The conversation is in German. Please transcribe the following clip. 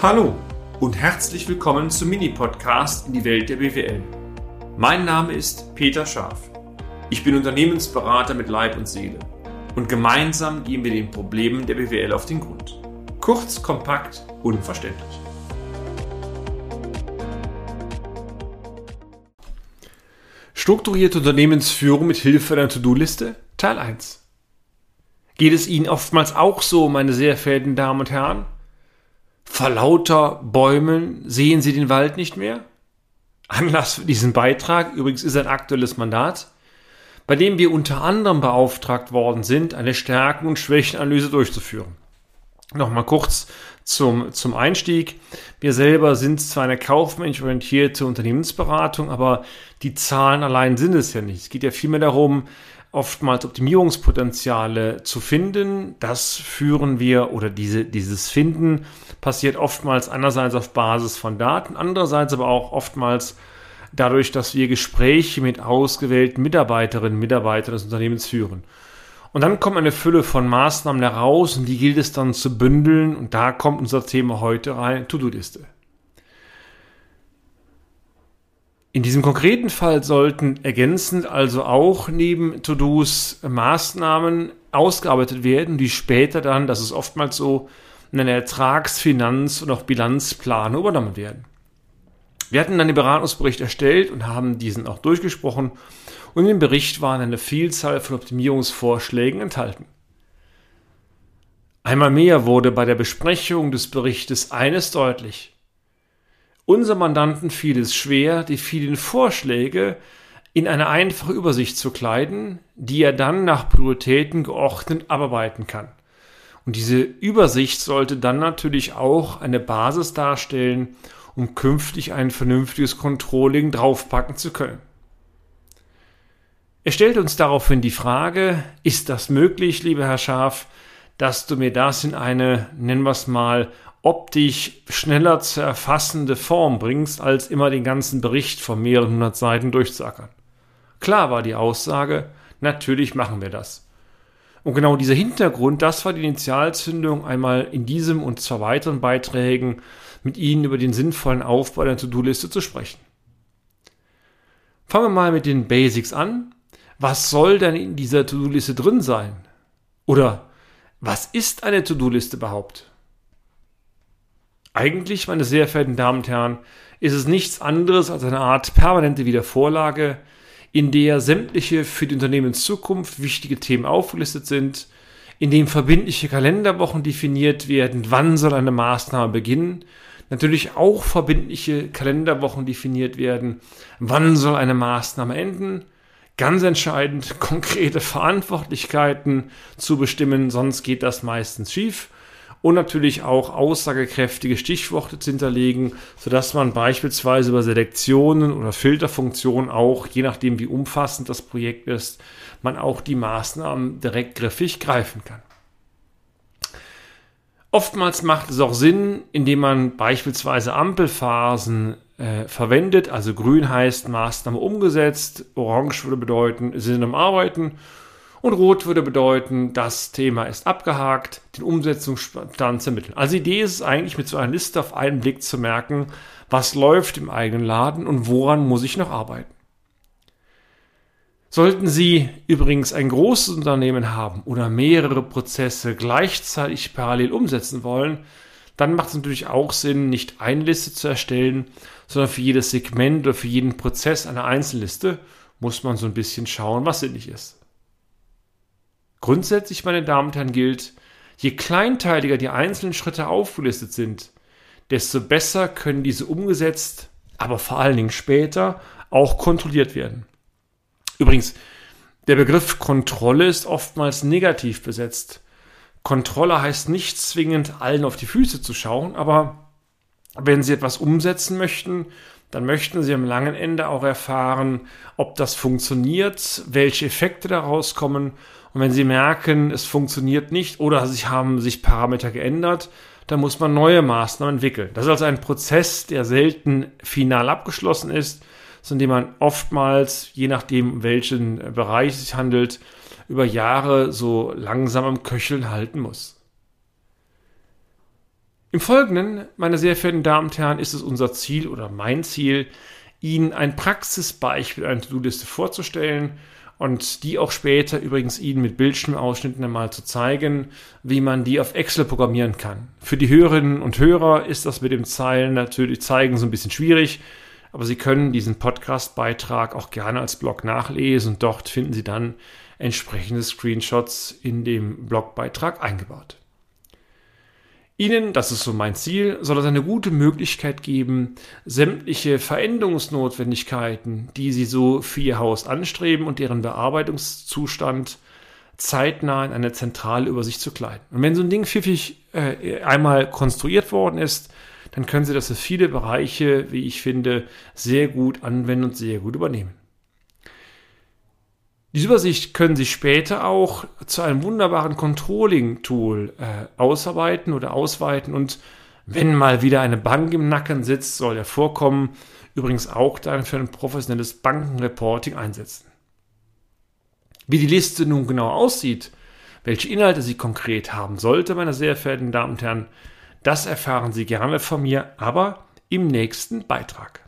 Hallo und herzlich willkommen zum Mini-Podcast in die Welt der BWL. Mein Name ist Peter Scharf. Ich bin Unternehmensberater mit Leib und Seele und gemeinsam gehen wir den Problemen der BWL auf den Grund. Kurz, kompakt, unverständlich. Strukturierte Unternehmensführung mit Hilfe einer To-Do-Liste Teil 1. Geht es Ihnen oftmals auch so, meine sehr verehrten Damen und Herren? Vor lauter Bäumen sehen Sie den Wald nicht mehr? Anlass für diesen Beitrag übrigens ist ein aktuelles Mandat, bei dem wir unter anderem beauftragt worden sind, eine Stärken- und Schwächenanalyse durchzuführen. Nochmal kurz zum, zum Einstieg. Wir selber sind zwar eine kaufmännisch orientierte Unternehmensberatung, aber die Zahlen allein sind es ja nicht. Es geht ja vielmehr darum, oftmals Optimierungspotenziale zu finden. Das führen wir oder diese, dieses Finden passiert oftmals einerseits auf Basis von Daten, andererseits aber auch oftmals dadurch, dass wir Gespräche mit ausgewählten Mitarbeiterinnen und Mitarbeitern des Unternehmens führen. Und dann kommt eine Fülle von Maßnahmen heraus und die gilt es dann zu bündeln und da kommt unser Thema heute rein, To-Do-Liste. In diesem konkreten Fall sollten ergänzend also auch neben To-Dos Maßnahmen ausgearbeitet werden, die später dann, das ist oftmals so, in einer Ertrags-, Finanz- und auch Bilanzplan übernommen werden. Wir hatten dann den Beratungsbericht erstellt und haben diesen auch durchgesprochen und im Bericht waren eine Vielzahl von Optimierungsvorschlägen enthalten. Einmal mehr wurde bei der Besprechung des Berichtes eines deutlich. Unser Mandanten fiel es schwer, die vielen Vorschläge in eine einfache Übersicht zu kleiden, die er dann nach Prioritäten geordnet abarbeiten kann. Und diese Übersicht sollte dann natürlich auch eine Basis darstellen, um künftig ein vernünftiges Controlling draufpacken zu können. Er stellt uns daraufhin die Frage, ist das möglich, lieber Herr Scharf, dass du mir das in eine, nennen wir es mal, optisch schneller zu erfassende Form bringst, als immer den ganzen Bericht von mehreren hundert Seiten durchzuackern. Klar war die Aussage, natürlich machen wir das. Und genau dieser Hintergrund, das war die Initialzündung, einmal in diesem und zwei weiteren Beiträgen mit Ihnen über den sinnvollen Aufbau der To-Do-Liste zu sprechen. Fangen wir mal mit den Basics an. Was soll denn in dieser To-Do-Liste drin sein? Oder was ist eine To-Do-Liste überhaupt? Eigentlich, meine sehr verehrten Damen und Herren, ist es nichts anderes als eine Art permanente Wiedervorlage, in der sämtliche für die Unternehmenszukunft wichtige Themen aufgelistet sind, in dem verbindliche Kalenderwochen definiert werden, wann soll eine Maßnahme beginnen, natürlich auch verbindliche Kalenderwochen definiert werden, wann soll eine Maßnahme enden, ganz entscheidend konkrete Verantwortlichkeiten zu bestimmen, sonst geht das meistens schief und natürlich auch aussagekräftige Stichworte zu hinterlegen, sodass man beispielsweise über Selektionen oder Filterfunktionen auch, je nachdem wie umfassend das Projekt ist, man auch die Maßnahmen direkt griffig greifen kann. Oftmals macht es auch Sinn, indem man beispielsweise Ampelphasen äh, verwendet. Also grün heißt Maßnahme umgesetzt, orange würde bedeuten, sind am Arbeiten und rot würde bedeuten, das Thema ist abgehakt, den Umsetzungsstand zu ermitteln. Also die Idee ist es eigentlich, mit so einer Liste auf einen Blick zu merken, was läuft im eigenen Laden und woran muss ich noch arbeiten. Sollten Sie übrigens ein großes Unternehmen haben oder mehrere Prozesse gleichzeitig parallel umsetzen wollen, dann macht es natürlich auch Sinn, nicht eine Liste zu erstellen, sondern für jedes Segment oder für jeden Prozess eine Einzelliste muss man so ein bisschen schauen, was sinnig ist. Grundsätzlich, meine Damen und Herren, gilt, je kleinteiliger die einzelnen Schritte aufgelistet sind, desto besser können diese umgesetzt, aber vor allen Dingen später auch kontrolliert werden. Übrigens, der Begriff Kontrolle ist oftmals negativ besetzt. Kontrolle heißt nicht zwingend allen auf die Füße zu schauen, aber wenn Sie etwas umsetzen möchten, dann möchten Sie am langen Ende auch erfahren, ob das funktioniert, welche Effekte daraus kommen und wenn Sie merken, es funktioniert nicht oder sich haben sich Parameter geändert, dann muss man neue Maßnahmen entwickeln. Das ist also ein Prozess, der selten final abgeschlossen ist, sondern man oftmals, je nachdem, welchen Bereich es sich handelt, über Jahre so langsam am Köcheln halten muss. Im Folgenden, meine sehr verehrten Damen und Herren, ist es unser Ziel oder mein Ziel, Ihnen ein Praxisbeispiel einer To-Do-Liste vorzustellen und die auch später übrigens Ihnen mit Bildschirmausschnitten einmal zu zeigen, wie man die auf Excel programmieren kann. Für die Hörerinnen und Hörer ist das mit dem Zeilen natürlich zeigen so ein bisschen schwierig, aber Sie können diesen Podcast-Beitrag auch gerne als Blog nachlesen und dort finden Sie dann entsprechende Screenshots in dem Blogbeitrag eingebaut. Ihnen, das ist so mein Ziel, soll es eine gute Möglichkeit geben, sämtliche Veränderungsnotwendigkeiten, die Sie so für Ihr Haus anstreben und deren Bearbeitungszustand zeitnah in eine zentrale Übersicht zu kleiden. Und wenn so ein Ding pfiffig äh, einmal konstruiert worden ist, dann können Sie das für viele Bereiche, wie ich finde, sehr gut anwenden und sehr gut übernehmen. Diese Übersicht können Sie später auch zu einem wunderbaren Controlling-Tool äh, ausarbeiten oder ausweiten und wenn mal wieder eine Bank im Nacken sitzt, soll ja vorkommen, übrigens auch dann für ein professionelles Bankenreporting einsetzen. Wie die Liste nun genau aussieht, welche Inhalte sie konkret haben sollte, meine sehr verehrten Damen und Herren, das erfahren Sie gerne von mir, aber im nächsten Beitrag.